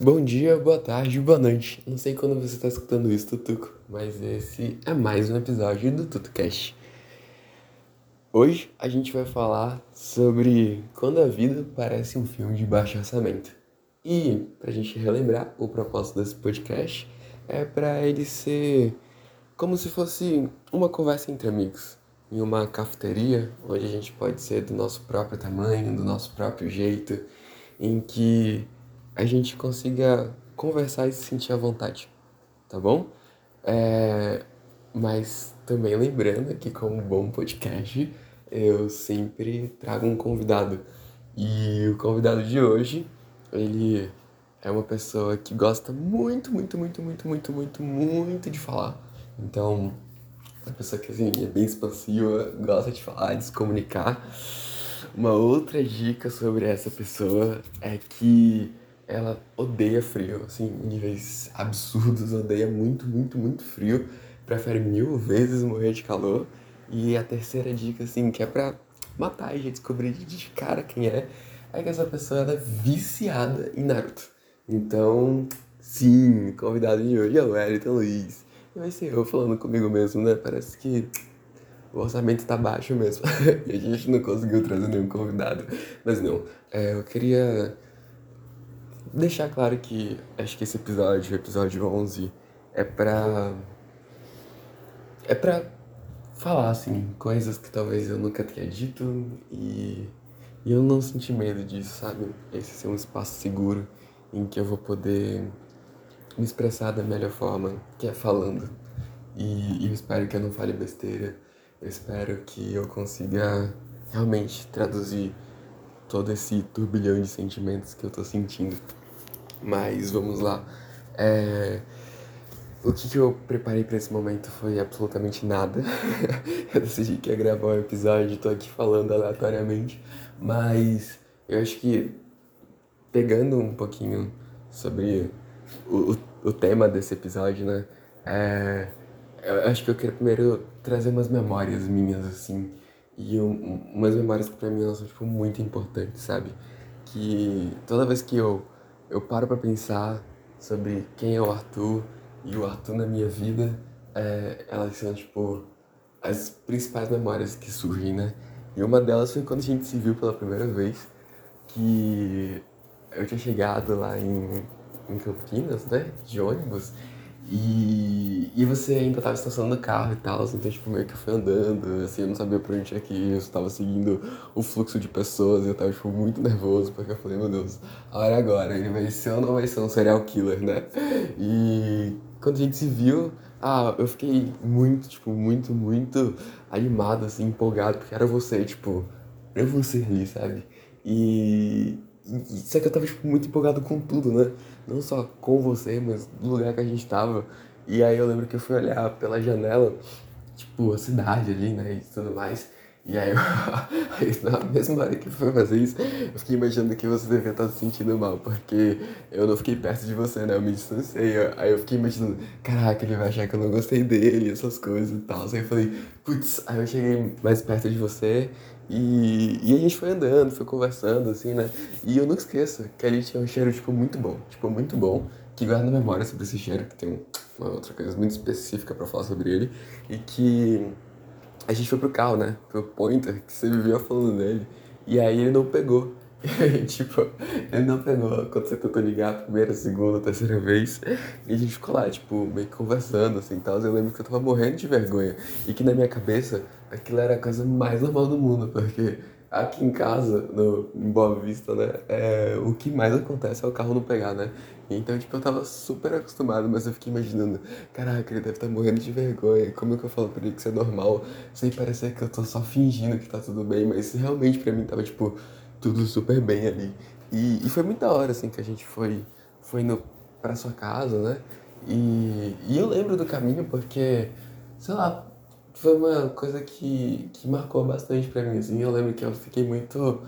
Bom dia, boa tarde, boa noite. Não sei quando você está escutando isso, Tutuco, mas esse é mais um episódio do TutuCast. Hoje a gente vai falar sobre quando a vida parece um filme de baixo orçamento. E, pra gente relembrar, o propósito desse podcast é para ele ser como se fosse uma conversa entre amigos, em uma cafeteria, onde a gente pode ser do nosso próprio tamanho, do nosso próprio jeito, em que a gente consiga conversar e se sentir à vontade, tá bom? É, mas também lembrando que, como bom podcast, eu sempre trago um convidado. E o convidado de hoje, ele é uma pessoa que gosta muito, muito, muito, muito, muito, muito, muito de falar. Então, uma pessoa que assim, é bem expansiva, gosta de falar, de se comunicar. Uma outra dica sobre essa pessoa é que ela odeia frio, assim, níveis absurdos, odeia muito, muito, muito frio, prefere mil vezes morrer de calor. E a terceira dica, assim, que é pra matar e descobrir de cara quem é, é que essa pessoa ela é viciada em Naruto. Então, sim, convidado de hoje é o Wellington Luiz. E vai ser eu falando comigo mesmo, né? Parece que o orçamento tá baixo mesmo. e a gente não conseguiu trazer nenhum convidado. Mas não, é, eu queria deixar claro que acho que esse episódio, o episódio 11, é pra. É pra falar, assim, coisas que talvez eu nunca tenha dito e, e eu não senti medo disso, sabe? Esse ser um espaço seguro em que eu vou poder me expressar da melhor forma, que é falando. E, e eu espero que eu não fale besteira. Eu espero que eu consiga realmente traduzir todo esse turbilhão de sentimentos que eu tô sentindo. Mas vamos lá. É... O que, que eu preparei para esse momento foi absolutamente nada. eu decidi que ia gravar um episódio, tô aqui falando aleatoriamente. Mas eu acho que pegando um pouquinho sobre o, o, o tema desse episódio, né? É... Eu acho que eu queria primeiro trazer umas memórias minhas, assim. E um, umas memórias que pra mim são, tipo, muito importantes, sabe? Que toda vez que eu eu paro para pensar sobre quem é o Arthur e o Arthur na minha vida, é, elas são, tipo, as principais memórias que surgem, né? E uma delas foi quando a gente se viu pela primeira vez, que eu tinha chegado lá em, em Campinas, né? De ônibus, e, e você ainda tava estacionando o carro e tal, então tipo, meio que foi andando, assim, eu não sabia pra onde tinha que ir, eu tava seguindo o fluxo de pessoas, e eu tava, tipo, muito nervoso, porque eu falei, meu Deus, a hora é agora, ele vai ser ou não vai ser um serial killer, né? E quando a gente se viu, ah, eu fiquei muito, tipo, muito, muito animado, assim, empolgado, porque era você, tipo, eu você ali, sabe? E, só que eu tava, tipo, muito empolgado com tudo, né? Não só com você, mas do lugar que a gente tava. E aí eu lembro que eu fui olhar pela janela, tipo, a cidade ali, né? E tudo mais. E aí, eu, aí na mesma hora que foi fazer isso, eu fiquei imaginando que você devia estar se sentindo mal, porque eu não fiquei perto de você, né? Eu me distanciei. Aí eu fiquei imaginando, caraca, ele vai achar que eu não gostei dele, essas coisas e tal. Aí eu falei, putz, aí eu cheguei mais perto de você e, e a gente foi andando, foi conversando, assim, né? E eu nunca esqueço que ali tinha um cheiro, tipo, muito bom. Tipo, muito bom. Que guarda na memória sobre esse cheiro, que tem uma outra coisa muito específica para falar sobre ele. E que a gente foi pro carro, né? Pro Pointer, que você vivia falando dele. E aí ele não pegou. tipo, ele não pegou quando você tentou ligar a primeira, segunda, terceira vez. E a gente ficou lá, tipo, meio que conversando, assim, tal. Eu lembro que eu tava morrendo de vergonha. E que na minha cabeça, aquilo era a coisa mais normal do mundo, porque aqui em casa, no, em Boa Vista, né, é, o que mais acontece é o carro não pegar, né? Então, tipo, eu tava super acostumado, mas eu fiquei imaginando, caraca, ele deve estar tá morrendo de vergonha, como é que eu falo pra ele que isso é normal, sem parecer que eu tô só fingindo que tá tudo bem, mas realmente pra mim tava, tipo, tudo super bem ali. E, e foi muito da hora, assim, que a gente foi, foi indo pra sua casa, né? E, e eu lembro do caminho porque, sei lá, foi uma coisa que, que marcou bastante pra mim, assim. Eu lembro que eu fiquei muito,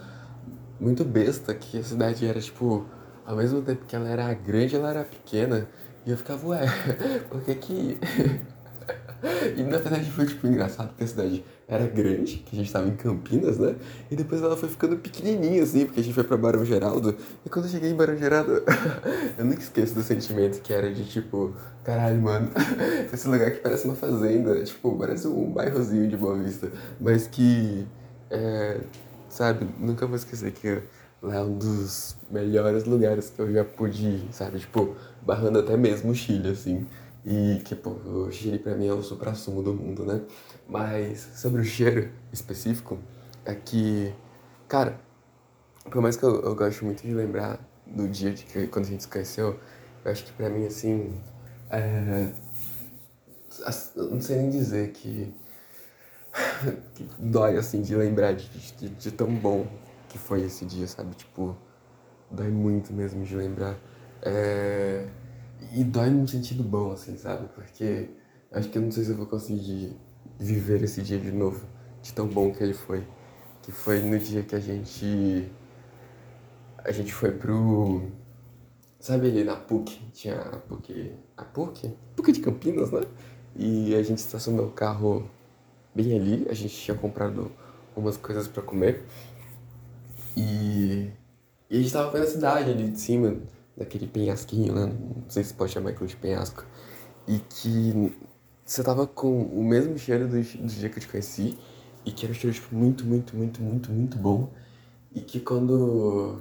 muito besta que a cidade era, tipo, ao mesmo tempo que ela era grande, ela era pequena. E eu ficava, ué, por que que... e na verdade foi tipo engraçado porque a cidade era grande, que a gente tava em Campinas, né? E depois ela foi ficando pequenininha assim, porque a gente foi pra Barão Geraldo. E quando eu cheguei em Barão Geraldo, eu nunca esqueço do sentimento que era de tipo, caralho, mano, esse lugar que parece uma fazenda, tipo, parece um bairrozinho de Boa Vista, mas que, é, sabe, nunca vou esquecer que lá é um dos melhores lugares que eu já pude ir, sabe? Tipo, barrando até mesmo o Chile, assim. E que, pô, o Chile pra mim é o supra-sumo do mundo, né? Mas sobre o cheiro específico, é que, cara, por mais que eu, eu gosto muito de lembrar do dia de que quando a gente se conheceu, eu acho que pra mim, assim, é, não sei nem dizer que, que dói, assim, de lembrar de, de, de tão bom que foi esse dia, sabe? Tipo, dói muito mesmo de lembrar. É... E dói num sentido bom, assim, sabe? Porque acho que eu não sei se eu vou conseguir viver esse dia de novo, de tão bom que ele foi. Que foi no dia que a gente. A gente foi pro. Sabe ali na PUC? Tinha a PUC. A PUC? PUC de Campinas, né? E a gente estacionou o carro bem ali. A gente tinha comprado umas coisas para comer. E, e a gente tava vendo a cidade ali de cima, daquele penhasquinho, né? Não sei se pode chamar aquilo de penhasco. E que você tava com o mesmo cheiro do, do dia que eu te conheci. E que era um cheiro, tipo, muito, muito, muito, muito, muito bom. E que quando.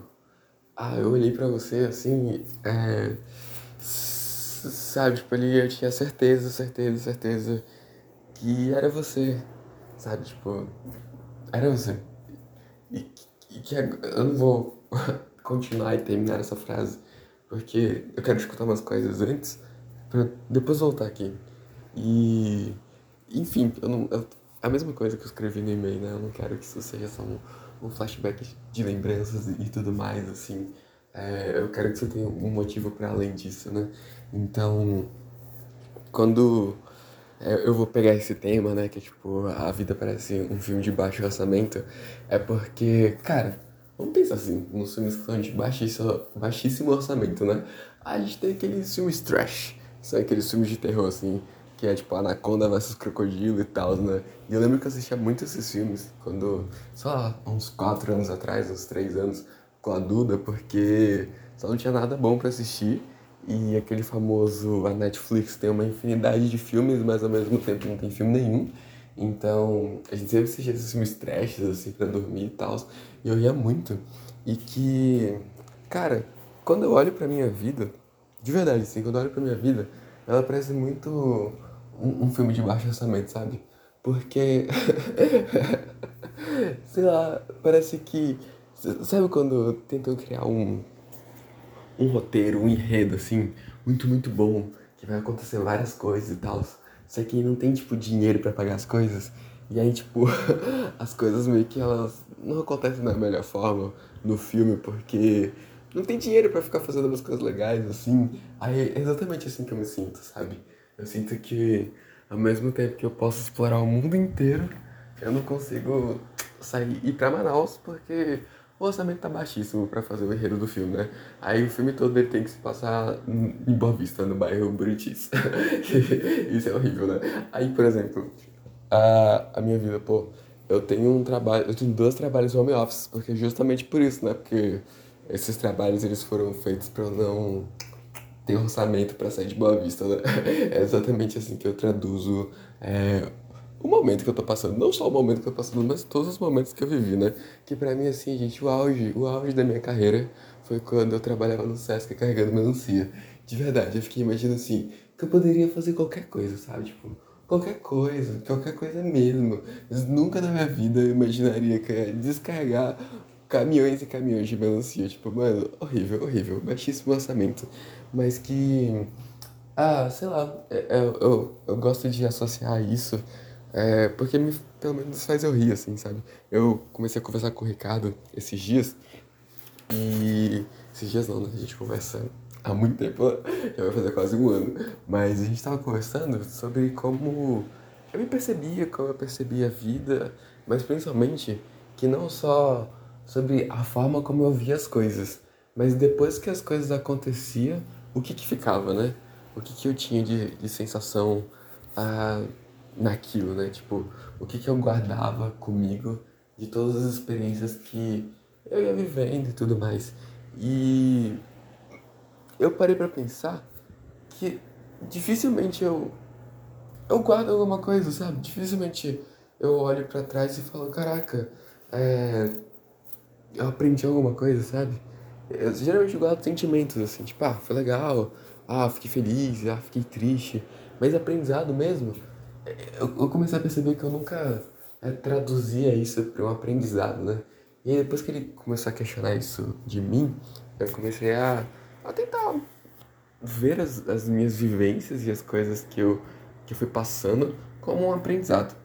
Ah, eu olhei pra você assim. É, sabe, tipo, ali eu tinha certeza, certeza, certeza que era você. Sabe, tipo. Era você. E e que eu não vou continuar e terminar essa frase, porque eu quero escutar umas coisas antes, para depois voltar aqui. E, enfim, eu não, eu, a mesma coisa que eu escrevi no e-mail, né? Eu não quero que isso seja só um, um flashback de lembranças e, tudo mais, assim. É, eu quero que você tenha um motivo para além disso, né? Então, quando é, eu vou pegar esse tema, né, que tipo, a vida parece um filme de baixo orçamento, é porque, cara, vamos pensar assim, nos filmes que são de baixíssimo, baixíssimo orçamento, né? A gente tem aqueles filmes trash, são aqueles filmes de terror, assim, que é tipo Anaconda vs Crocodilo e tal, né? E eu lembro que eu assistia muito esses filmes quando, sei lá, uns 4 anos atrás, uns 3 anos, com a Duda, porque só não tinha nada bom para assistir. E aquele famoso, a Netflix tem uma infinidade de filmes, mas ao mesmo tempo não tem filme nenhum. Então, a gente sempre assistia esses filmes assim, pra dormir e tal. E eu ria muito. E que, cara, quando eu olho pra minha vida, de verdade, assim, quando eu olho pra minha vida, ela parece muito um, um filme de baixo orçamento, sabe? Porque, sei lá, parece que. Sabe quando tentou criar um um roteiro, um enredo, assim, muito, muito bom, que vai acontecer várias coisas e tal. Só que não tem, tipo, dinheiro para pagar as coisas. E aí, tipo, as coisas meio que elas não acontecem da melhor forma no filme, porque não tem dinheiro para ficar fazendo umas coisas legais, assim. Aí é exatamente assim que eu me sinto, sabe? Eu sinto que, ao mesmo tempo que eu posso explorar o mundo inteiro, eu não consigo sair ir pra Manaus, porque o orçamento tá baixíssimo para fazer o enredo do filme, né? Aí o filme todo ele tem que se passar em Boa Vista, no bairro Buritis. Isso é horrível, né? Aí, por exemplo, a, a minha vida, pô, eu tenho um trabalho, eu tenho dois trabalhos home office, porque justamente por isso, né? Porque esses trabalhos eles foram feitos para eu não ter orçamento para sair de Boa Vista, né? É exatamente assim que eu traduzo é, o momento que eu tô passando. Não só o momento que eu tô passando, mas todos os momentos que eu vivi, né? Que pra mim, assim, gente, o auge, o auge da minha carreira foi quando eu trabalhava no Sesc carregando melancia. De verdade, eu fiquei imaginando assim, que eu poderia fazer qualquer coisa, sabe? Tipo, qualquer coisa, qualquer coisa mesmo. Mas nunca na minha vida eu imaginaria que eu ia descarregar caminhões e caminhões de melancia. Tipo, mano, horrível, horrível, baixíssimo orçamento. Mas que. Ah, sei lá, eu, é, é, eu, eu gosto de associar isso é, porque me, pelo menos faz eu rir, assim, sabe? Eu comecei a conversar com o Ricardo esses dias. E. Esses dias não, né? A gente conversa há muito tempo, já vai fazer quase um ano. Mas a gente tava conversando sobre como eu me percebia, como eu percebia a vida, mas principalmente que não só sobre a forma como eu via as coisas, mas depois que as coisas aconteciam, o que que ficava, né? O que que eu tinha de, de sensação. Ah, naquilo, né? Tipo, o que, que eu guardava comigo de todas as experiências que eu ia vivendo e tudo mais. E eu parei para pensar que dificilmente eu eu guardo alguma coisa, sabe? Dificilmente eu olho para trás e falo, caraca, é, eu aprendi alguma coisa, sabe? Eu geralmente guardo sentimentos assim, tipo, ah, foi legal, ah, fiquei feliz, ah, fiquei triste. Mas aprendizado mesmo, eu, comecei a perceber que eu nunca é, traduzia isso para um aprendizado, né? E aí depois que ele começou a questionar isso de mim, eu comecei a, a tentar ver as, as minhas vivências e as coisas que eu, que eu fui passando como um aprendizado.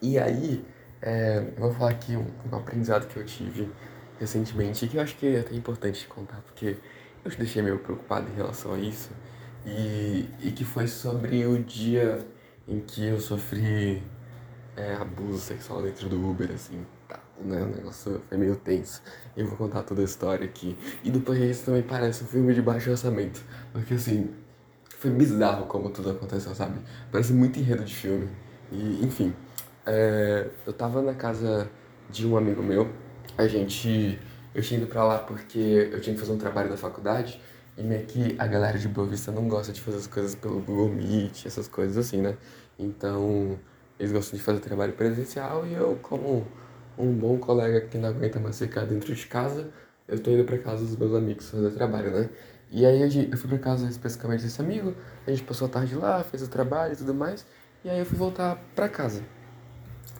E aí, é, eu vou falar aqui um, um aprendizado que eu tive recentemente, que eu acho que é até importante contar, porque eu te deixei meio preocupado em relação a isso, e, e que foi sobre o dia em que eu sofri é, abuso sexual dentro do Uber, assim, tá, né, o negócio foi meio tenso. Eu vou contar toda a história aqui. E depois isso também parece um filme de baixo orçamento, porque assim, foi bizarro como tudo aconteceu, sabe? Parece muito enredo de filme. E, enfim, é, eu tava na casa de um amigo meu, a gente. Eu tinha ido pra lá porque eu tinha que fazer um trabalho da faculdade e meio que a galera de Boa Vista não gosta de fazer as coisas pelo Google Meet, essas coisas assim, né? Então, eles gostam de fazer trabalho presencial e eu, como um bom colega que não aguenta mais ficar dentro de casa, eu tô indo pra casa dos meus amigos fazer trabalho, né? E aí eu fui pra casa especificamente desse amigo, a gente passou a tarde lá, fez o trabalho e tudo mais, e aí eu fui voltar pra casa.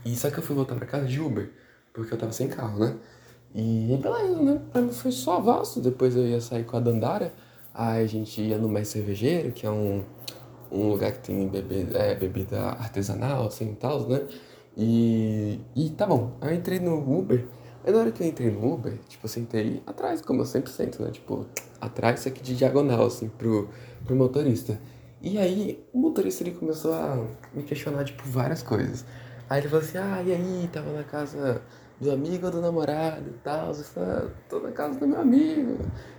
E só que eu fui voltar pra casa de Uber porque eu tava sem carro, né? E beleza, né? Pra mim foi só vasto. Depois eu ia sair com a Dandara. Aí a gente ia no Mais Cervejeiro, que é um, um lugar que tem bebida, é, bebida artesanal, assim tal, né? E, e tá bom. Aí eu entrei no Uber. Aí na hora que eu entrei no Uber, tipo, eu sentei atrás, como eu sempre sento, né? Tipo, atrás, aqui de diagonal, assim, pro, pro motorista. E aí, o motorista ele começou a me questionar, tipo, várias coisas. Aí ele falou assim: ah, e aí, tava na casa do amigo ou do namorado e tal. Falei, ah, tô na casa do meu amigo.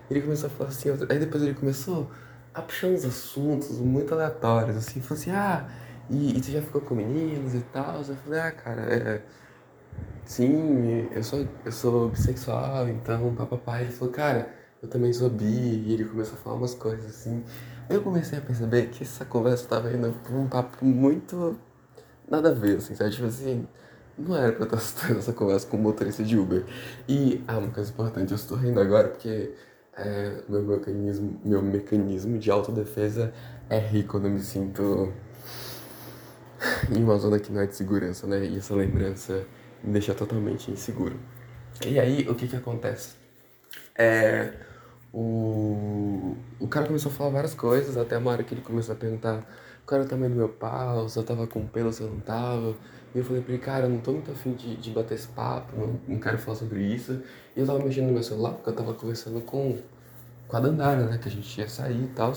Ele começou a falar assim, aí depois ele começou a puxar uns assuntos muito aleatórios, assim, falou assim, ah, e, e tu já ficou com meninos e tal? Eu falei, ah, cara, é. Sim, eu sou, eu sou bissexual, então, papapá. Ele falou, cara, eu também sou bi, e ele começou a falar umas coisas assim. Eu comecei a perceber que essa conversa tava indo pra um papo muito nada a ver, assim, sabe? Tipo assim, não era pra eu estar essa conversa com o motorista de Uber. E, ah, uma coisa importante, eu estou rindo agora porque é, meu, mecanismo, meu mecanismo de autodefesa é rir quando me sinto em uma zona que não é de segurança, né? E essa lembrança me deixa totalmente inseguro. E aí, o que que acontece? É, o, o cara começou a falar várias coisas, até uma hora que ele começou a perguntar qual era o tamanho do meu pau, se eu tava com pelo, se eu não tava. E eu falei pra ele, cara, eu não tô muito afim de, de bater esse papo, não, não quero falar sobre isso. E eu tava mexendo no meu celular, porque eu tava conversando com, com a Dandara, né, que a gente ia sair e tal.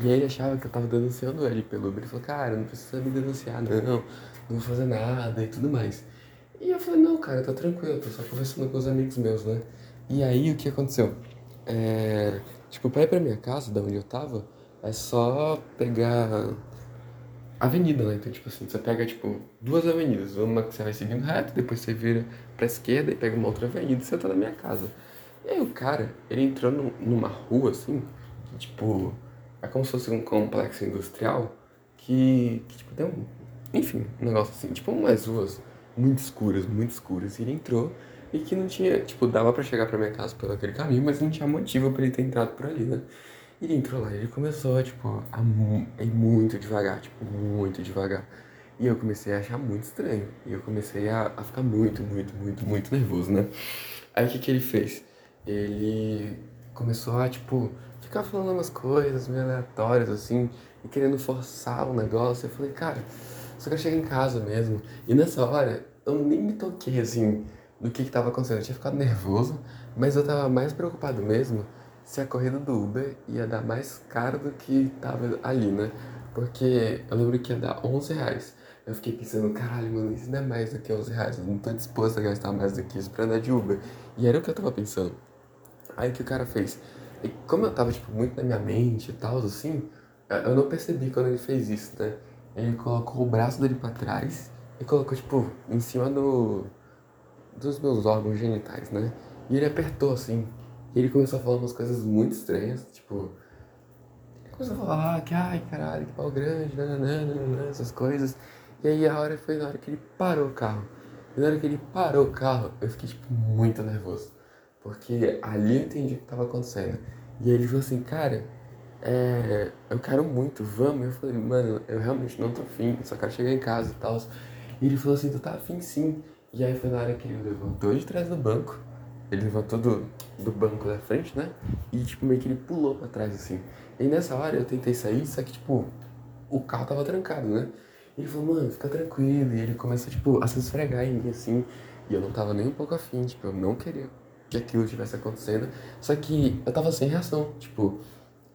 E ele achava que eu tava denunciando ele pelo Uber. Ele falou, cara, não precisa me denunciar, não, não vou fazer nada e tudo mais. E eu falei, não, cara, tá tranquilo, tô só conversando com os amigos meus, né. E aí o que aconteceu? É, tipo, pra ir pra minha casa, da onde eu tava, é só pegar avenida, né? Então, tipo assim, você pega, tipo, duas avenidas. Uma que você vai seguindo reto, depois você vira pra esquerda e pega uma outra avenida e você tá na minha casa. E aí o cara, ele entrou numa rua, assim, que, tipo, é como se fosse um complexo industrial que, que tipo, tem um... Enfim, um negócio assim, tipo, umas ruas muito escuras, muito escuras. E ele entrou e que não tinha, tipo, dava para chegar pra minha casa pelo aquele caminho, mas não tinha motivo para ele ter entrado por ali, né? Ele entrou lá e ele começou, tipo, a ir muito devagar, tipo, muito devagar. E eu comecei a achar muito estranho. E eu comecei a, a ficar muito, muito, muito, muito nervoso, né? Aí o que, que ele fez? Ele começou a, tipo, ficar falando umas coisas meio aleatórias, assim, e querendo forçar o negócio. Eu falei, cara, só quero chegar em casa mesmo. E nessa hora, eu nem me toquei, assim, do que que tava acontecendo. Eu tinha ficado nervoso, mas eu tava mais preocupado mesmo se a corrida do Uber ia dar mais caro do que tava ali, né? Porque eu lembro que ia dar 11 reais. Eu fiquei pensando, caralho, mano, isso não é mais do que 11 reais. Eu não tô disposto a gastar mais do que isso pra andar de Uber. E era o que eu tava pensando. Aí o que o cara fez? E como eu tava, tipo, muito na minha mente e tal, assim, eu não percebi quando ele fez isso, né? ele colocou o braço dele pra trás e colocou, tipo, em cima do. dos meus órgãos genitais, né? E ele apertou assim. E ele começou a falar umas coisas muito estranhas, tipo. Ele começou a falar que, ai caralho, que pau grande, nananana, essas coisas. E aí a hora foi na hora que ele parou o carro. E na hora que ele parou o carro, eu fiquei, tipo, muito nervoso. Porque ali eu entendi o que tava acontecendo. E aí ele falou assim, cara, é, eu quero muito, vamos. Eu falei, mano, eu realmente não tô afim, só quero chegar em casa e tal. E ele falou assim, tu tá afim sim. E aí foi na hora que ele levantou de trás do banco. Ele levantou do, do banco da frente, né? E tipo, meio que ele pulou pra trás assim. E nessa hora eu tentei sair, só que tipo, o carro tava trancado, né? Ele falou, mano, fica tranquilo. E ele começou, tipo, a se esfregar em mim assim. E eu não tava nem um pouco afim, tipo, eu não queria que aquilo estivesse acontecendo. Só que eu tava sem reação, tipo,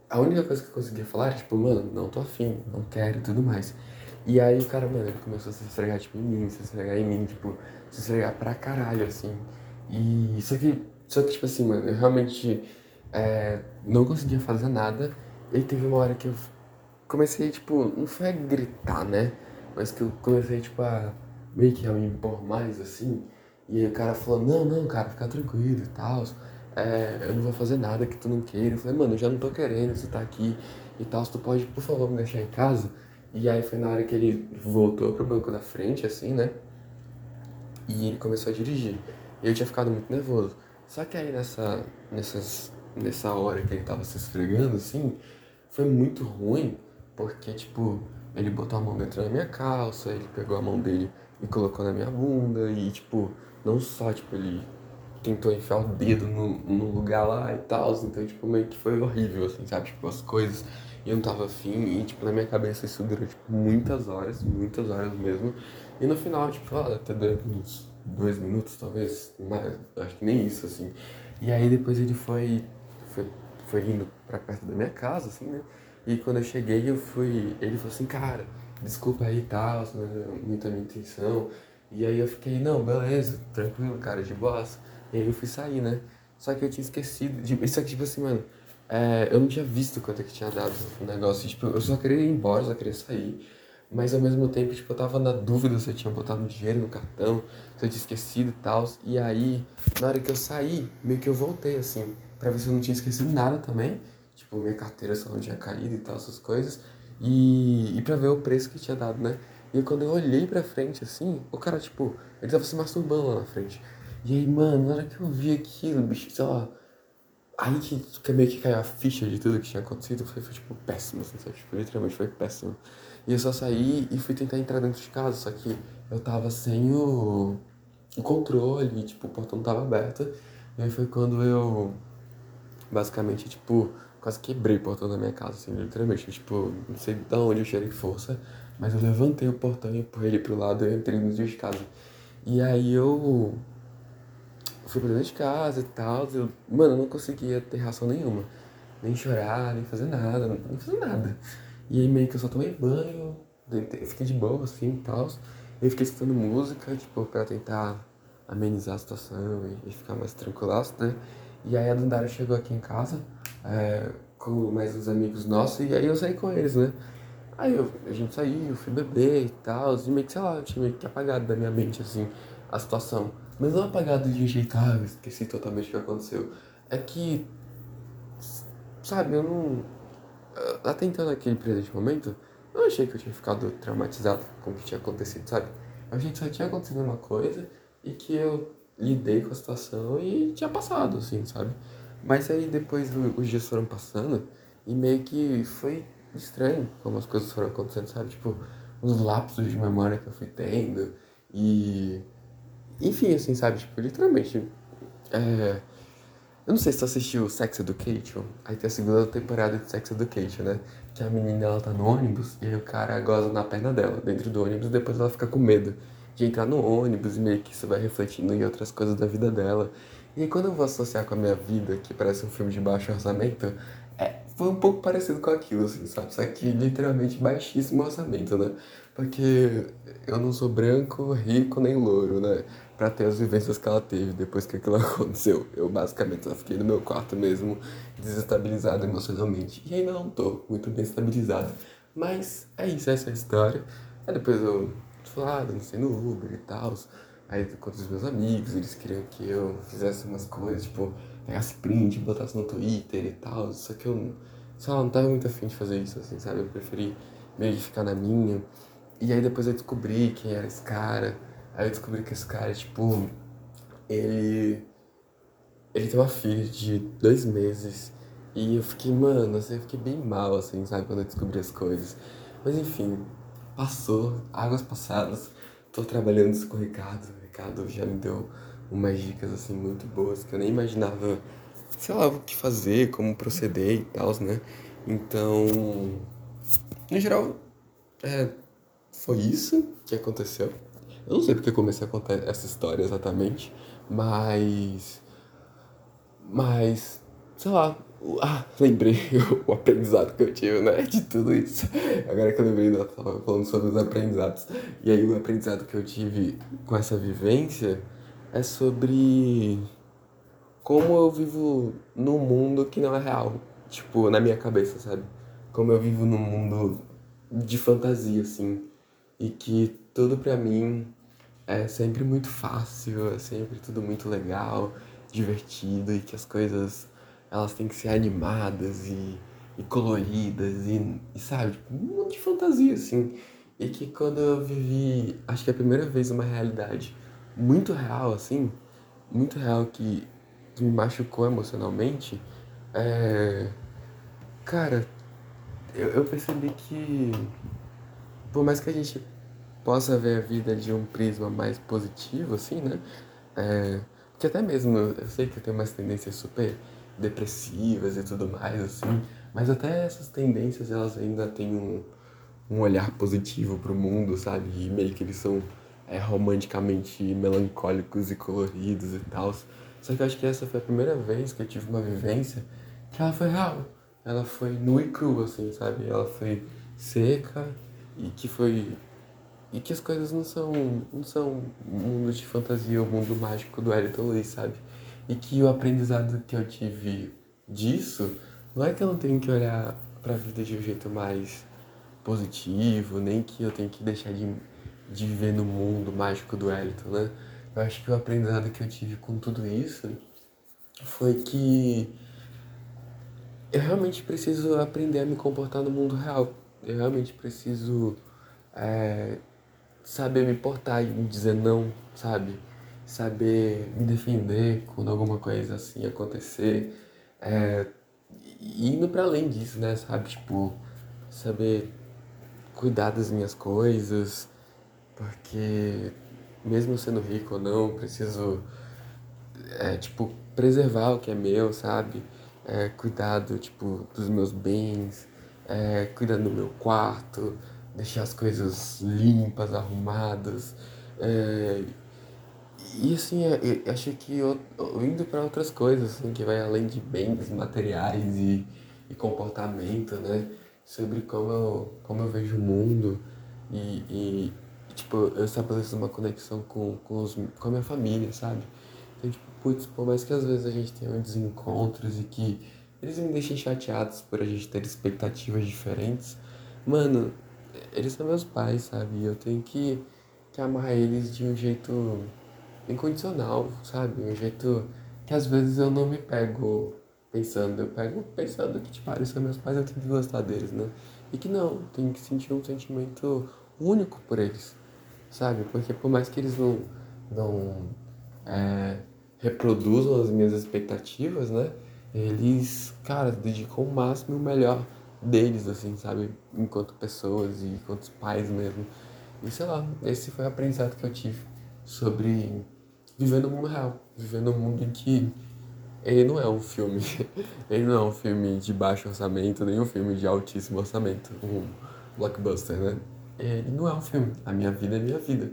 a única coisa que eu conseguia falar era, tipo, mano, não tô afim, não quero e tudo mais. E aí o cara, mano, ele começou a se esfregar, tipo, em mim, se esfregar em mim, tipo, se esfregar pra caralho, assim. E só que, só que tipo assim, mano, eu realmente é, não conseguia fazer nada. E teve uma hora que eu comecei, tipo, não foi a gritar, né? Mas que eu comecei, tipo, a meio que a me impor mais, assim. E aí o cara falou, não, não, cara, fica tranquilo e tal. É, eu não vou fazer nada que tu não queira. Eu falei, mano, eu já não tô querendo, você tá aqui e tal. Tu pode, por favor, me deixar em casa? E aí foi na hora que ele voltou pro banco da frente, assim, né? E ele começou a dirigir. E eu tinha ficado muito nervoso. Só que aí nessa, nessas, nessa hora que ele tava se esfregando, assim, foi muito ruim, porque, tipo, ele botou a mão dentro da minha calça, ele pegou a mão dele e colocou na minha bunda, e, tipo, não só, tipo, ele tentou enfiar o dedo no, no lugar lá e tal, então, tipo, meio que foi horrível, assim, sabe? Tipo, as coisas e eu não tava afim, e, tipo, na minha cabeça isso durou, tipo, muitas horas, muitas horas mesmo. E no final, tipo, até deu uns dois minutos, talvez, mais, acho que nem isso, assim. E aí depois ele foi, foi, foi indo pra perto da minha casa, assim, né? E quando eu cheguei, eu fui, ele falou assim, cara, desculpa aí e tal, não é muito a minha intenção. E aí eu fiquei, não, beleza, tranquilo, cara, de boas. E aí eu fui sair, né? Só que eu tinha esquecido, de, isso aqui, tipo assim, mano, é, eu não tinha visto quanto é que tinha dado o negócio. Tipo, eu só queria ir embora, só queria sair. Mas ao mesmo tempo, tipo, eu tava na dúvida se eu tinha botado dinheiro no cartão, se eu tinha esquecido e tal. E aí, na hora que eu saí, meio que eu voltei, assim, pra ver se eu não tinha esquecido nada também. Tipo, minha carteira só não tinha caído e tal, essas coisas. E, e pra ver o preço que tinha dado, né? E quando eu olhei pra frente, assim, o cara, tipo, ele tava se masturbando lá na frente. E aí, mano, na hora que eu vi aquilo, bicho, sei lá, Aí que, meio que caiu a ficha de tudo que tinha acontecido, foi, foi tipo péssimo, assim, sabe? Tipo, literalmente foi péssimo. E eu só saí e fui tentar entrar dentro de casa, só que eu tava sem o, o controle, tipo, o portão tava aberto. E aí foi quando eu, basicamente, tipo, quase quebrei o portão da minha casa, assim, literalmente. Tipo, não sei de onde eu tirei força, mas eu levantei o portão e empurrei ele pro lado e entrei dentro de casa. E aí eu fui pra dentro de casa e tal. Eu, mano, eu não conseguia ter reação nenhuma. Nem chorar, nem fazer nada, nem fazer nada. E aí meio que eu só tomei banho, fiquei de boa assim e tal. Eu fiquei escutando música, tipo, pra tentar amenizar a situação e, ficar mais tranquilaço, né? E aí a Dandara chegou aqui em casa é, com mais uns amigos nossos e aí eu saí com eles, né? Aí eu, a gente saiu, fui beber e tal, e meio que, sei lá, eu tinha meio que apagado da minha mente, assim, a situação. Mas não apagado de jeito, ah, esqueci totalmente o que aconteceu. É que, sabe, eu não. Até então, naquele presente momento, eu achei que eu tinha ficado traumatizado com o que tinha acontecido, sabe? Eu achei que só tinha acontecido uma coisa e que eu lidei com a situação e tinha passado, assim, sabe? Mas aí depois os dias foram passando e meio que foi estranho como as coisas foram acontecendo, sabe? Tipo, uns lapsos de memória que eu fui tendo e enfim, assim, sabe? Tipo, literalmente. É... Eu não sei se tu assistiu Sex Education. Aí tem a segunda temporada de Sex Education, né? Que a menina ela tá no ônibus e aí o cara goza na perna dela, dentro do ônibus, e depois ela fica com medo de entrar no ônibus e meio que isso vai refletindo em outras coisas da vida dela. E aí quando eu vou associar com a minha vida, que parece um filme de baixo orçamento, é, foi um pouco parecido com aquilo, assim, sabe? Só que literalmente baixíssimo orçamento, né? Porque eu não sou branco, rico nem louro, né? para ter as vivências que ela teve depois que aquilo aconteceu. Eu basicamente só fiquei no meu quarto mesmo, desestabilizado emocionalmente. E ainda não tô muito bem estabilizado. Mas é isso, essa é a história. Aí depois eu fui lá, dancei no Uber e tal. Aí com os meus amigos, eles queriam que eu fizesse umas coisas, tipo, pegasse print, botasse no Twitter e tal. Só que eu, lá, não tava muito afim de fazer isso, assim, sabe? Eu preferi meio que ficar na minha. E aí depois eu descobri quem era esse cara. Aí eu descobri que esse cara, tipo, ele. Ele tem uma filha de dois meses. E eu fiquei, mano, assim, eu fiquei bem mal, assim, sabe, quando eu descobri as coisas. Mas enfim, passou, águas passadas. Tô trabalhando isso com o Ricardo. O Ricardo já me deu umas dicas, assim, muito boas que eu nem imaginava, sei lá, o que fazer, como proceder e tal, né? Então, no geral, é, foi isso que aconteceu. Eu não sei porque comecei a contar essa história exatamente, mas. Mas. Sei lá. Ah, lembrei o aprendizado que eu tive, né? De tudo isso. Agora que eu lembrei, eu tava falando sobre os aprendizados. E aí, o aprendizado que eu tive com essa vivência é sobre como eu vivo num mundo que não é real. Tipo, na minha cabeça, sabe? Como eu vivo num mundo de fantasia, assim. E que tudo pra mim é sempre muito fácil, é sempre tudo muito legal, divertido e que as coisas elas têm que ser animadas e, e coloridas e, e sabe, tipo, um monte de fantasia assim. E que quando eu vivi, acho que é a primeira vez uma realidade muito real assim, muito real que, que me machucou emocionalmente, é... cara, eu, eu percebi que por mais que a gente possa ver a vida de um prisma mais positivo, assim, né? É, que até mesmo, eu sei que eu tenho umas tendências super depressivas e tudo mais, assim, mas até essas tendências, elas ainda têm um, um olhar positivo pro mundo, sabe? E meio que eles são é, romanticamente melancólicos e coloridos e tal. Só que eu acho que essa foi a primeira vez que eu tive uma vivência que ela foi real. Ela foi nua e crua, assim, sabe? Ela foi seca e que foi e que as coisas não são, não são mundo de fantasia, o mundo mágico do Elton Luiz, sabe? E que o aprendizado que eu tive disso não é que eu não tenho que olhar para a vida de um jeito mais positivo, nem que eu tenho que deixar de, de viver no mundo mágico do Elton, né? Eu acho que o aprendizado que eu tive com tudo isso foi que eu realmente preciso aprender a me comportar no mundo real. Eu realmente preciso é, saber me portar e dizer não, sabe? Saber me defender quando alguma coisa assim acontecer. É, e indo para além disso, né? Sabe? Tipo, saber cuidar das minhas coisas, porque mesmo sendo rico ou não, preciso, é, tipo, preservar o que é meu, sabe? É, cuidar do, tipo, dos meus bens, é, cuidar do meu quarto, deixar as coisas limpas, arrumadas. É, e assim, é, eu acho que eu, eu indo para outras coisas, assim, que vai além de bens materiais e, e comportamento, né? Sobre como eu, como eu vejo o mundo e, e tipo, eu estabeleço uma conexão com, com, os, com a minha família, sabe? Então, tipo, putz, por mais que às vezes a gente tenha desencontros e que eles me deixem chateados por a gente ter expectativas diferentes, mano, eles são meus pais, sabe? Eu tenho que, que amar eles de um jeito incondicional, sabe? Um jeito que às vezes eu não me pego pensando, eu pego pensando que, tipo, ah, eles são meus pais, eu tenho que gostar deles, né? E que não, tenho que sentir um sentimento único por eles, sabe? Porque por mais que eles não, não é, reproduzam as minhas expectativas, né? Eles, cara, dedicam o máximo e o melhor deles, assim, sabe? Enquanto pessoas e enquanto pais mesmo. E sei lá, esse foi o aprendizado que eu tive sobre viver no mundo real. Viver no mundo em que ele não é um filme. ele não é um filme de baixo orçamento, nem um filme de altíssimo orçamento. Um blockbuster, né? Ele não é um filme. A minha vida é minha vida.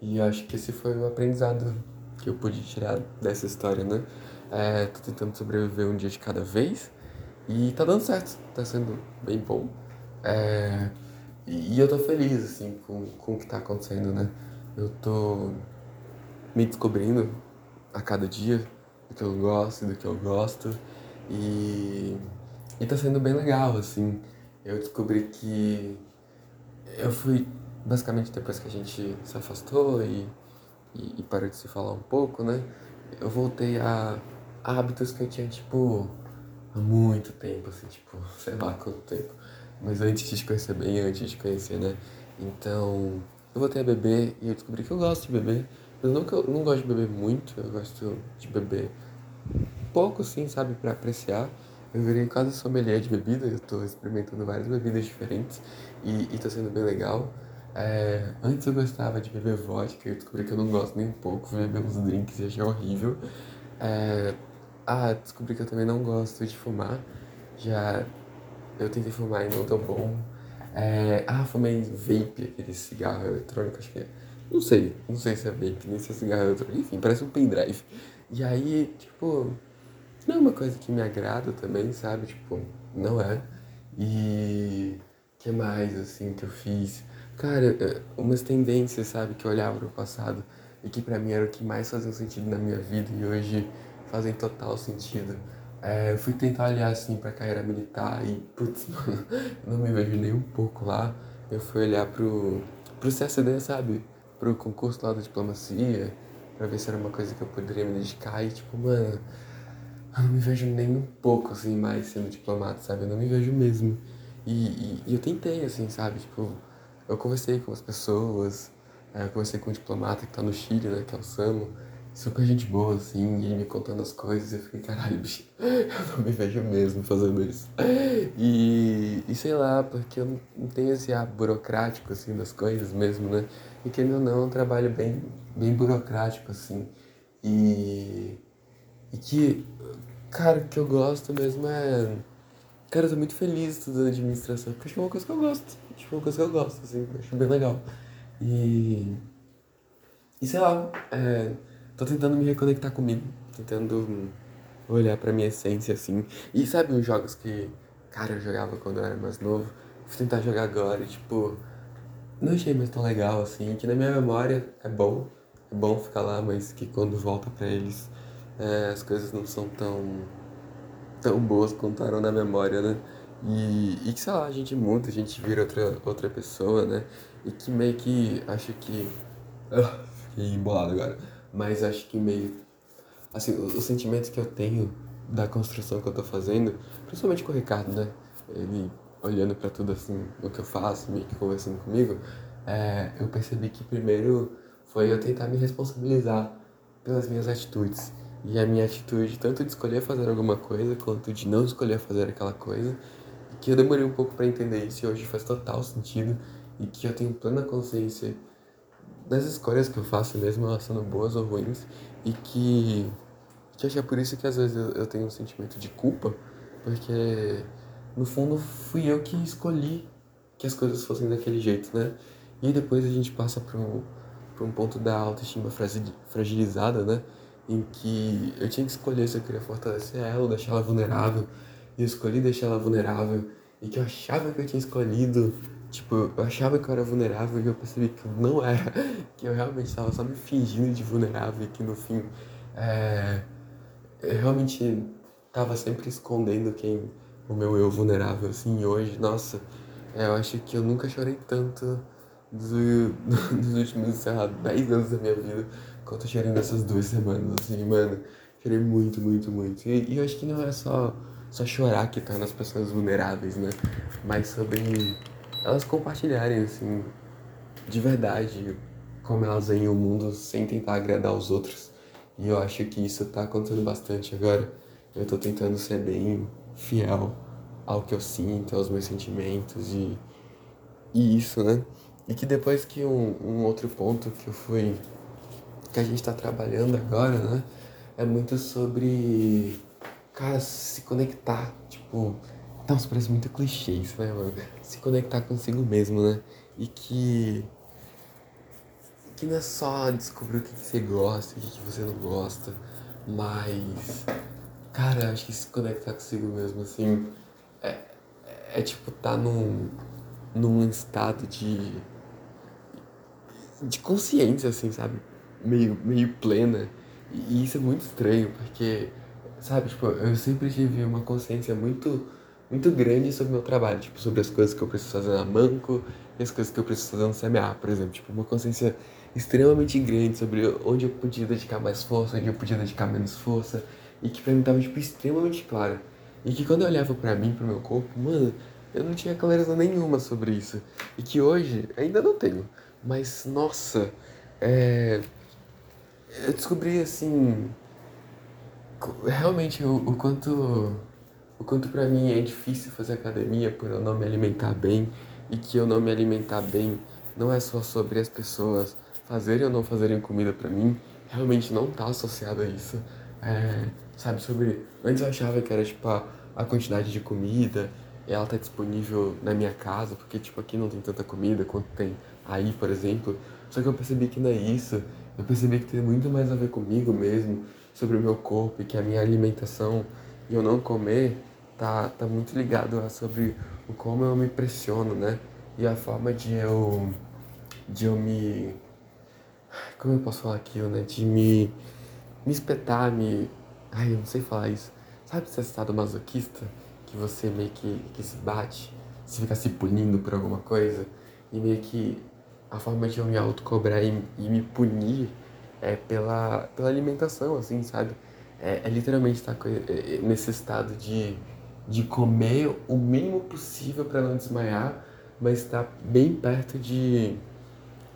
E eu acho que esse foi o aprendizado que eu pude tirar dessa história, né? É, tô tentando sobreviver um dia de cada vez e tá dando certo, tá sendo bem bom. É, e eu tô feliz, assim, com, com o que tá acontecendo, né? Eu tô me descobrindo a cada dia do que eu gosto, do que eu gosto. E, e tá sendo bem legal, assim. eu descobri que eu fui, basicamente, depois que a gente se afastou e, e, e parou de se falar um pouco, né? Eu voltei a, hábitos que eu tinha, tipo, há muito tempo, assim, tipo, sei lá quanto tempo. Mas antes de te conhecer bem, antes de conhecer, né? Então, eu voltei a beber e eu descobri que eu gosto de beber. Mas não eu não gosto de beber muito, eu gosto de beber pouco, assim, sabe, para apreciar. Eu virei quase sommelier de bebida, eu tô experimentando várias bebidas diferentes e, e tá sendo bem legal. É, antes eu gostava de beber vodka, eu descobri que eu não gosto nem um pouco, fui beber uns drinks e achei horrível. É, ah, descobri que eu também não gosto de fumar, já eu tentei fumar e não tão bom. É, ah, fumei vape, aquele cigarro eletrônico, acho que é. Não sei, não sei se é vape, nem se é cigarro eletrônico, enfim, parece um pendrive. E aí, tipo, não é uma coisa que me agrada também, sabe? Tipo, não é. E que mais assim que eu fiz? Cara, é, umas tendências, sabe, que eu olhava pro passado e que para mim era o que mais fazia sentido na minha vida e hoje fazem total sentido. É, eu fui tentar olhar assim pra carreira militar e, putz, mano, não me vejo nem um pouco lá. Eu fui olhar pro, pro CSD, sabe? Pro concurso lá da diplomacia, pra ver se era uma coisa que eu poderia me dedicar e, tipo, mano, eu não me vejo nem um pouco, assim, mais sendo diplomata, sabe? Eu não me vejo mesmo. E, e, e eu tentei, assim, sabe? Tipo, eu conversei com as pessoas, é, eu conversei com o diplomata que tá no Chile, né? Que é o Samo super gente boa, assim, e ele me contando as coisas, eu fiquei, caralho, bicho, eu não me vejo mesmo fazendo isso. E, e sei lá, porque eu não tenho esse ar burocrático, assim, das coisas mesmo, né? E que ou não, é um trabalho bem, bem burocrático, assim. E, e que, cara, o que eu gosto mesmo é... Cara, eu tô muito feliz estudando administração, porque acho que é uma coisa que eu gosto. Que é uma coisa que eu gosto, assim, acho bem legal. E... E sei lá, é tô tentando me reconectar comigo, tentando olhar pra minha essência assim. E sabe os jogos que, cara, eu jogava quando eu era mais novo? Vou tentar jogar agora e, tipo, não achei mais tão legal assim. Que na minha memória é bom, é bom ficar lá, mas que quando volta pra eles é, as coisas não são tão, tão boas quanto eram na memória, né? E, e que, sei lá, a gente muda, a gente vira outra, outra pessoa, né? E que meio que acho que. Fiquei embolado agora mas acho que meio. Assim, os sentimentos que eu tenho da construção que eu tô fazendo, principalmente com o Ricardo, né? Ele olhando para tudo assim, o que eu faço, meio que conversando comigo, é, eu percebi que primeiro foi eu tentar me responsabilizar pelas minhas atitudes. E a minha atitude, tanto de escolher fazer alguma coisa, quanto de não escolher fazer aquela coisa, que eu demorei um pouco para entender isso e hoje faz total sentido, e que eu tenho plena consciência das escolhas que eu faço mesmo, elas sendo boas ou ruins, e que, que acho que é por isso que às vezes eu, eu tenho um sentimento de culpa, porque no fundo fui eu que escolhi que as coisas fossem daquele jeito, né? E depois a gente passa para um, um ponto da autoestima fragilizada, né? Em que eu tinha que escolher se eu queria fortalecer ela ou deixar ela vulnerável. E eu escolhi deixar ela vulnerável. E que eu achava que eu tinha escolhido Tipo, eu achava que eu era vulnerável e eu percebi que eu não era, que eu realmente estava só me fingindo de vulnerável e que no fim é, eu realmente estava sempre escondendo quem o meu eu vulnerável, assim, hoje, nossa, é, eu acho que eu nunca chorei tanto dos últimos, sei lá, 10 anos da minha vida quanto eu chorei nessas duas semanas, assim, mano, chorei muito, muito, muito. E, e eu acho que não é só, só chorar que torna as pessoas vulneráveis, né, mas sobre elas compartilharem, assim, de verdade, como elas veem o mundo sem tentar agradar os outros. E eu acho que isso tá acontecendo bastante agora. Eu tô tentando ser bem fiel ao que eu sinto, aos meus sentimentos e, e isso, né? E que depois que um, um outro ponto que eu fui. que a gente tá trabalhando agora, né? É muito sobre. Cara, se conectar. Tipo, nossa, parece muito clichê isso, né, mano? Se conectar consigo mesmo, né? E que. Que não é só descobrir o que você gosta e o que você não gosta, mas. Cara, acho que se conectar consigo mesmo, assim. É, é, é tipo, tá num. num estado de. de consciência, assim, sabe? Meio, meio plena. E isso é muito estranho, porque. Sabe, tipo, eu sempre tive uma consciência muito muito grande sobre o meu trabalho, tipo, sobre as coisas que eu preciso fazer na banco e as coisas que eu preciso fazer no CMA, por exemplo, tipo, uma consciência extremamente grande sobre onde eu podia dedicar mais força, onde eu podia dedicar menos força, e que pra mim tava, tipo, extremamente clara. E que quando eu olhava pra mim, pro meu corpo, mano, eu não tinha clareza nenhuma sobre isso. E que hoje ainda não tenho. Mas, nossa, é... eu descobri, assim, realmente o, o quanto o quanto para mim é difícil fazer academia por eu não me alimentar bem e que eu não me alimentar bem não é só sobre as pessoas fazerem ou não fazerem comida para mim, realmente não tá associado a isso. É, sabe, sobre. Antes eu achava que era tipo a, a quantidade de comida, ela tá disponível na minha casa, porque tipo aqui não tem tanta comida quanto tem aí, por exemplo. Só que eu percebi que não é isso. Eu percebi que tem muito mais a ver comigo mesmo, sobre o meu corpo e que a minha alimentação e eu não comer tá, tá muito ligado a sobre o como eu me pressiono, né? E a forma de eu de eu me como eu posso falar aquilo, né? De me me espetar, me ai, eu não sei falar isso. Sabe esse estado masoquista que você meio que, que se bate, você fica se punindo por alguma coisa e meio que a forma de eu me autocobrar e, e me punir é pela, pela alimentação, assim, sabe? É, é literalmente estar tá é, é, nesse estado de, de comer o mínimo possível para não desmaiar, mas estar tá bem perto de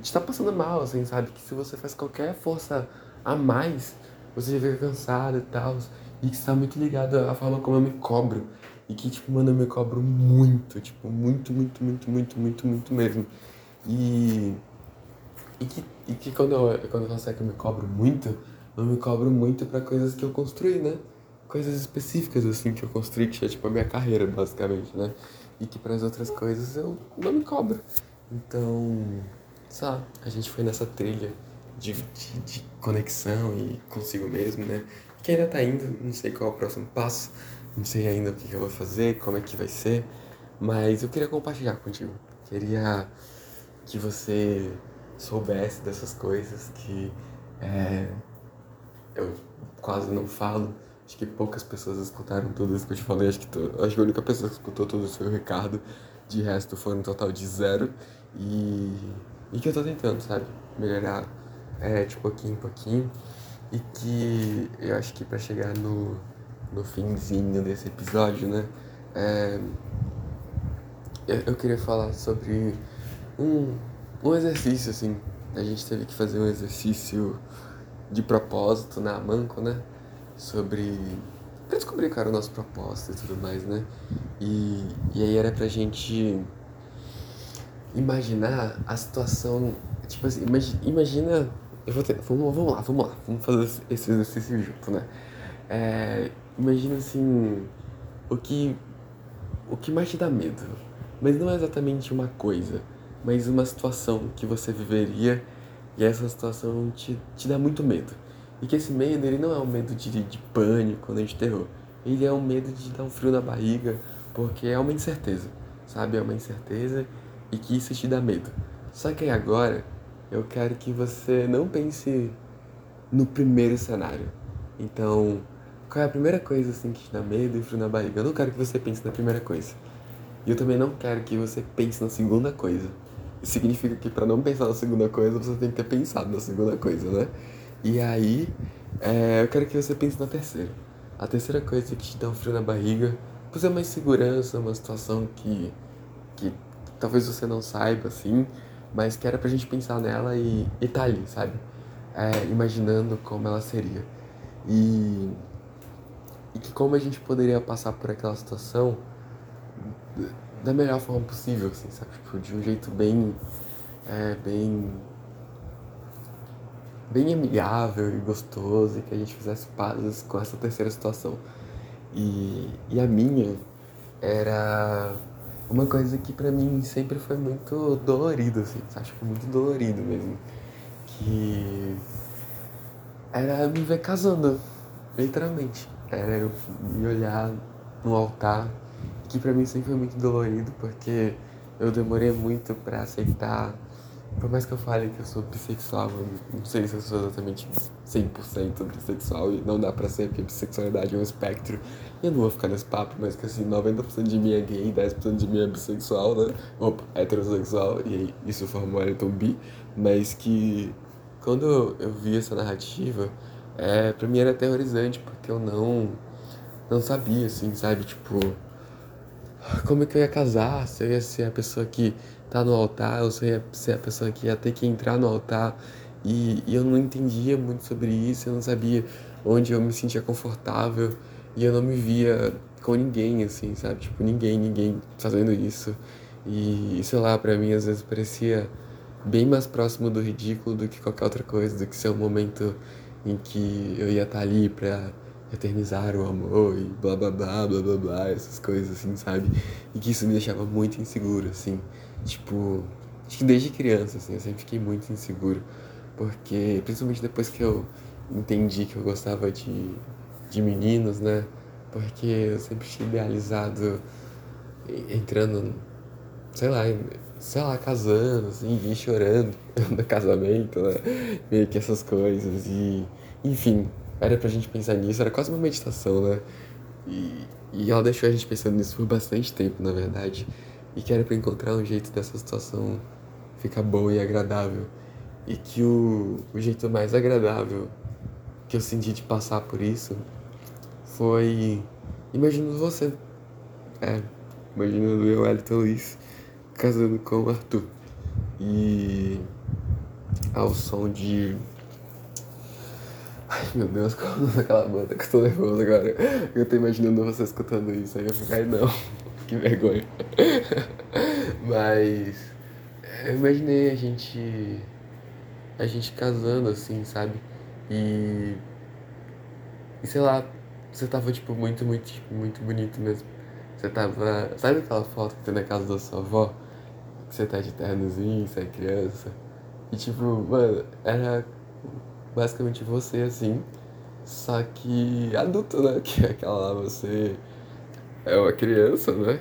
estar tá passando mal, assim, sabe? Que se você faz qualquer força a mais, você já fica cansado e tal. E que está muito ligado à forma como eu me cobro. E que, tipo, mano, eu me cobro muito, tipo, muito, muito, muito, muito, muito, muito mesmo. E e que, e que quando, eu, quando eu falo que eu me cobro muito, eu me cobro muito para coisas que eu construí, né? Coisas específicas, assim, que eu construí, que é tipo a minha carreira, basicamente, né? E que para as outras coisas eu não me cobro. Então, sabe, a gente foi nessa trilha de, de, de conexão e consigo mesmo, né? Que ainda tá indo, não sei qual é o próximo passo, não sei ainda o que, que eu vou fazer, como é que vai ser, mas eu queria compartilhar contigo. Queria que você soubesse dessas coisas que é, eu quase não falo. Acho que poucas pessoas escutaram tudo isso que eu te falei. Acho que, tô, acho que a única pessoa que escutou tudo isso foi o Ricardo. De resto, foi um total de zero. E, e que eu tô tentando, sabe? Melhorar é, de pouquinho em pouquinho. E que eu acho que para chegar no, no finzinho desse episódio, né? É, eu, eu queria falar sobre um, um exercício, assim. A gente teve que fazer um exercício de propósito na Manco, né? Sobre. pra descobrir era o nosso propósito e tudo mais, né? E, e aí era pra gente imaginar a situação. Tipo assim, imagina. Eu vou ter, vamos, vamos lá, vamos lá, vamos fazer esse exercício junto, né? É, imagina assim. O que. O que mais te dá medo. Mas não é exatamente uma coisa mas uma situação que você viveria e essa situação te, te dá muito medo. E que esse medo, ele não é um medo de, de pânico, nem de terror. Ele é um medo de dar um frio na barriga, porque é uma incerteza, sabe? É uma incerteza e que isso te dá medo. Só que agora, eu quero que você não pense no primeiro cenário. Então, qual é a primeira coisa assim que te dá medo e frio na barriga? Eu não quero que você pense na primeira coisa. E eu também não quero que você pense na segunda coisa significa que para não pensar na segunda coisa, você tem que ter pensado na segunda coisa, né? E aí, é, eu quero que você pense na terceira. A terceira coisa que te dá um frio na barriga, por ser uma insegurança, uma situação que, que talvez você não saiba, assim, mas que era pra gente pensar nela e, e tá ali, sabe? É, imaginando como ela seria. E, e que como a gente poderia passar por aquela situação da melhor forma possível, assim, sabe? Tipo, de um jeito bem. É, bem. bem amigável e gostoso e que a gente fizesse pazes com essa terceira situação. E, e a minha era uma coisa que para mim sempre foi muito dolorido, assim, sabe? Tipo, muito dolorido mesmo. Que era me ver casando, literalmente. Era eu me olhar no altar que para mim sempre foi muito dolorido, porque eu demorei muito para aceitar por mais que eu fale que eu sou bissexual, eu não sei se eu sou exatamente 100% bissexual e não dá pra ser, porque bissexualidade é um espectro. E eu não vou ficar nesse papo, mas que assim, 90% de mim é gay, 10% de mim é bissexual, né? Opa, heterossexual, e isso forma o Wellington bi, mas que quando eu vi essa narrativa, é, pra mim era aterrorizante, porque eu não, não sabia, assim, sabe? Tipo, como é que eu ia casar? Se eu ia ser a pessoa que tá no altar, ou se eu ia ser a pessoa que ia ter que entrar no altar. E, e eu não entendia muito sobre isso, eu não sabia onde eu me sentia confortável. E eu não me via com ninguém, assim, sabe? Tipo, ninguém, ninguém fazendo isso. E, sei lá, pra mim às vezes parecia bem mais próximo do ridículo do que qualquer outra coisa, do que ser um momento em que eu ia estar ali pra eternizar o amor e blá blá blá blá blá blá, essas coisas assim, sabe? E que isso me deixava muito inseguro, assim. Tipo, acho que desde criança, assim, eu sempre fiquei muito inseguro. Porque, principalmente depois que eu entendi que eu gostava de, de meninos, né? Porque eu sempre tinha idealizado entrando, sei lá, sei lá, casando, assim, e chorando no casamento, né? Meio que essas coisas. E, enfim, era pra gente pensar nisso, era quase uma meditação, né? E, e ela deixou a gente pensando nisso por bastante tempo, na verdade. E que era pra encontrar um jeito dessa situação ficar boa e agradável. E que o, o jeito mais agradável que eu senti de passar por isso foi imaginando você. É, imaginando eu, Elton Luiz, casando com o Arthur. E ao som de Ai meu Deus, como aquela banda que eu tô nervoso agora. Eu tô imaginando você escutando isso. Aí eu fico, ai não, que vergonha. Mas eu imaginei a gente. A gente casando assim, sabe? E. E sei lá, você tava tipo muito, muito, tipo, muito bonito mesmo. Você tava. Sabe aquela foto que tem na casa da sua avó? Que você tá de ternozinho, você é criança. E tipo, mano, era basicamente você assim, só que adulto, né? Que é aquela lá, você é uma criança, né?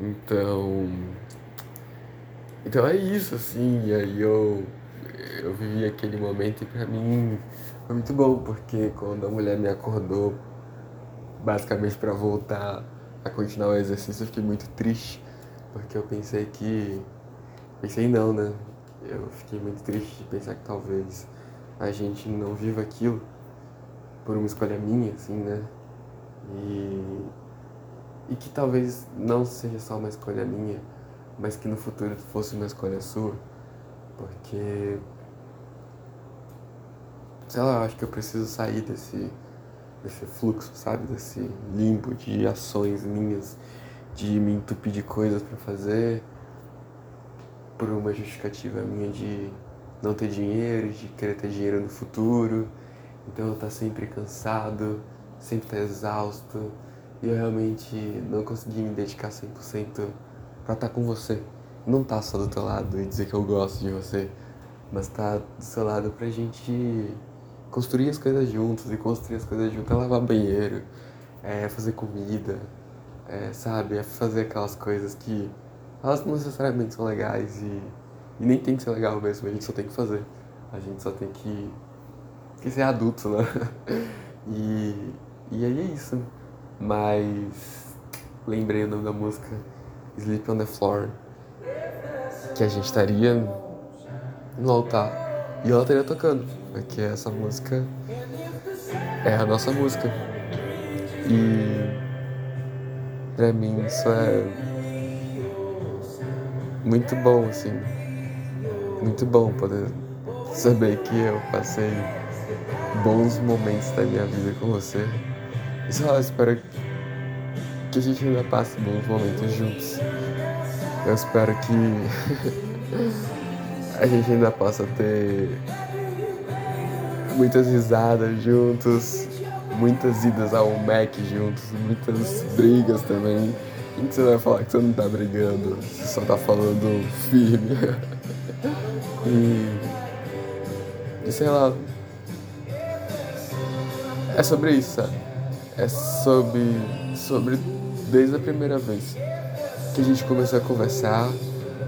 Então. Então é isso, assim, e aí eu, eu vivi aquele momento e pra mim foi muito bom, porque quando a mulher me acordou, basicamente para voltar a continuar o exercício, eu fiquei muito triste, porque eu pensei que. Pensei não, né? Eu fiquei muito triste de pensar que talvez a gente não viva aquilo por uma escolha minha, assim, né? E, e que talvez não seja só uma escolha minha, mas que no futuro fosse uma escolha sua, porque sei lá, eu acho que eu preciso sair desse desse fluxo, sabe, desse limbo de ações minhas, de me entupir de coisas para fazer por uma justificativa minha de não ter dinheiro, de querer ter dinheiro no futuro. Então eu tá sempre cansado, sempre tá exausto. E eu realmente não consegui me dedicar 100% para estar com você. Não tá só do teu lado e dizer que eu gosto de você, mas tá do seu lado pra gente construir as coisas juntos e construir as coisas juntos, é lavar banheiro, é fazer comida, é, sabe? É fazer aquelas coisas que elas não necessariamente são legais e e nem tem que ser legal mesmo, a gente só tem que fazer. A gente só tem que, que ser adulto, né? E, e aí é isso. Mas lembrei o nome da música Sleep on the Floor. Que a gente estaria no altar e ela estaria tocando. Porque essa música é a nossa música. E pra mim isso é muito bom, assim muito bom poder saber que eu passei bons momentos da minha vida com você. E só espero que a gente ainda passe bons momentos juntos. Eu espero que a gente ainda possa ter muitas risadas juntos, muitas idas ao Mac juntos, muitas brigas também. E você vai falar que você não tá brigando, você só tá falando firme. E, sei lá. É sobre isso, sabe? É sobre, sobre desde a primeira vez que a gente começou a conversar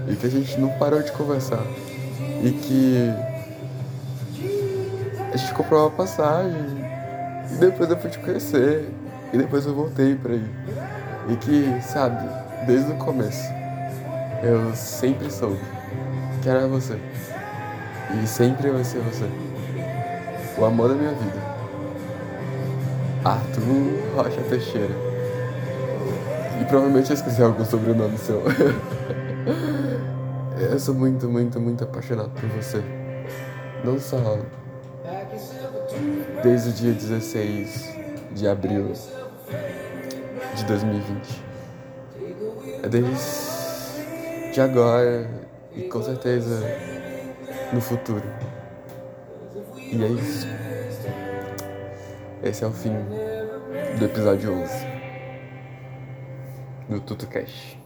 e que a gente não parou de conversar. E que a gente comprou uma passagem e depois eu fui te conhecer e depois eu voltei pra ir. E que, sabe, desde o começo eu sempre soube era você. E sempre vai ser você. O amor da minha vida. Arthur Rocha Teixeira. E provavelmente eu esqueci algum sobrenome seu. eu sou muito, muito, muito apaixonado por você. Não só desde o dia 16 de abril de 2020. É desde agora e com certeza no futuro. E é isso. Esse é o fim do episódio 11 do TutuCast.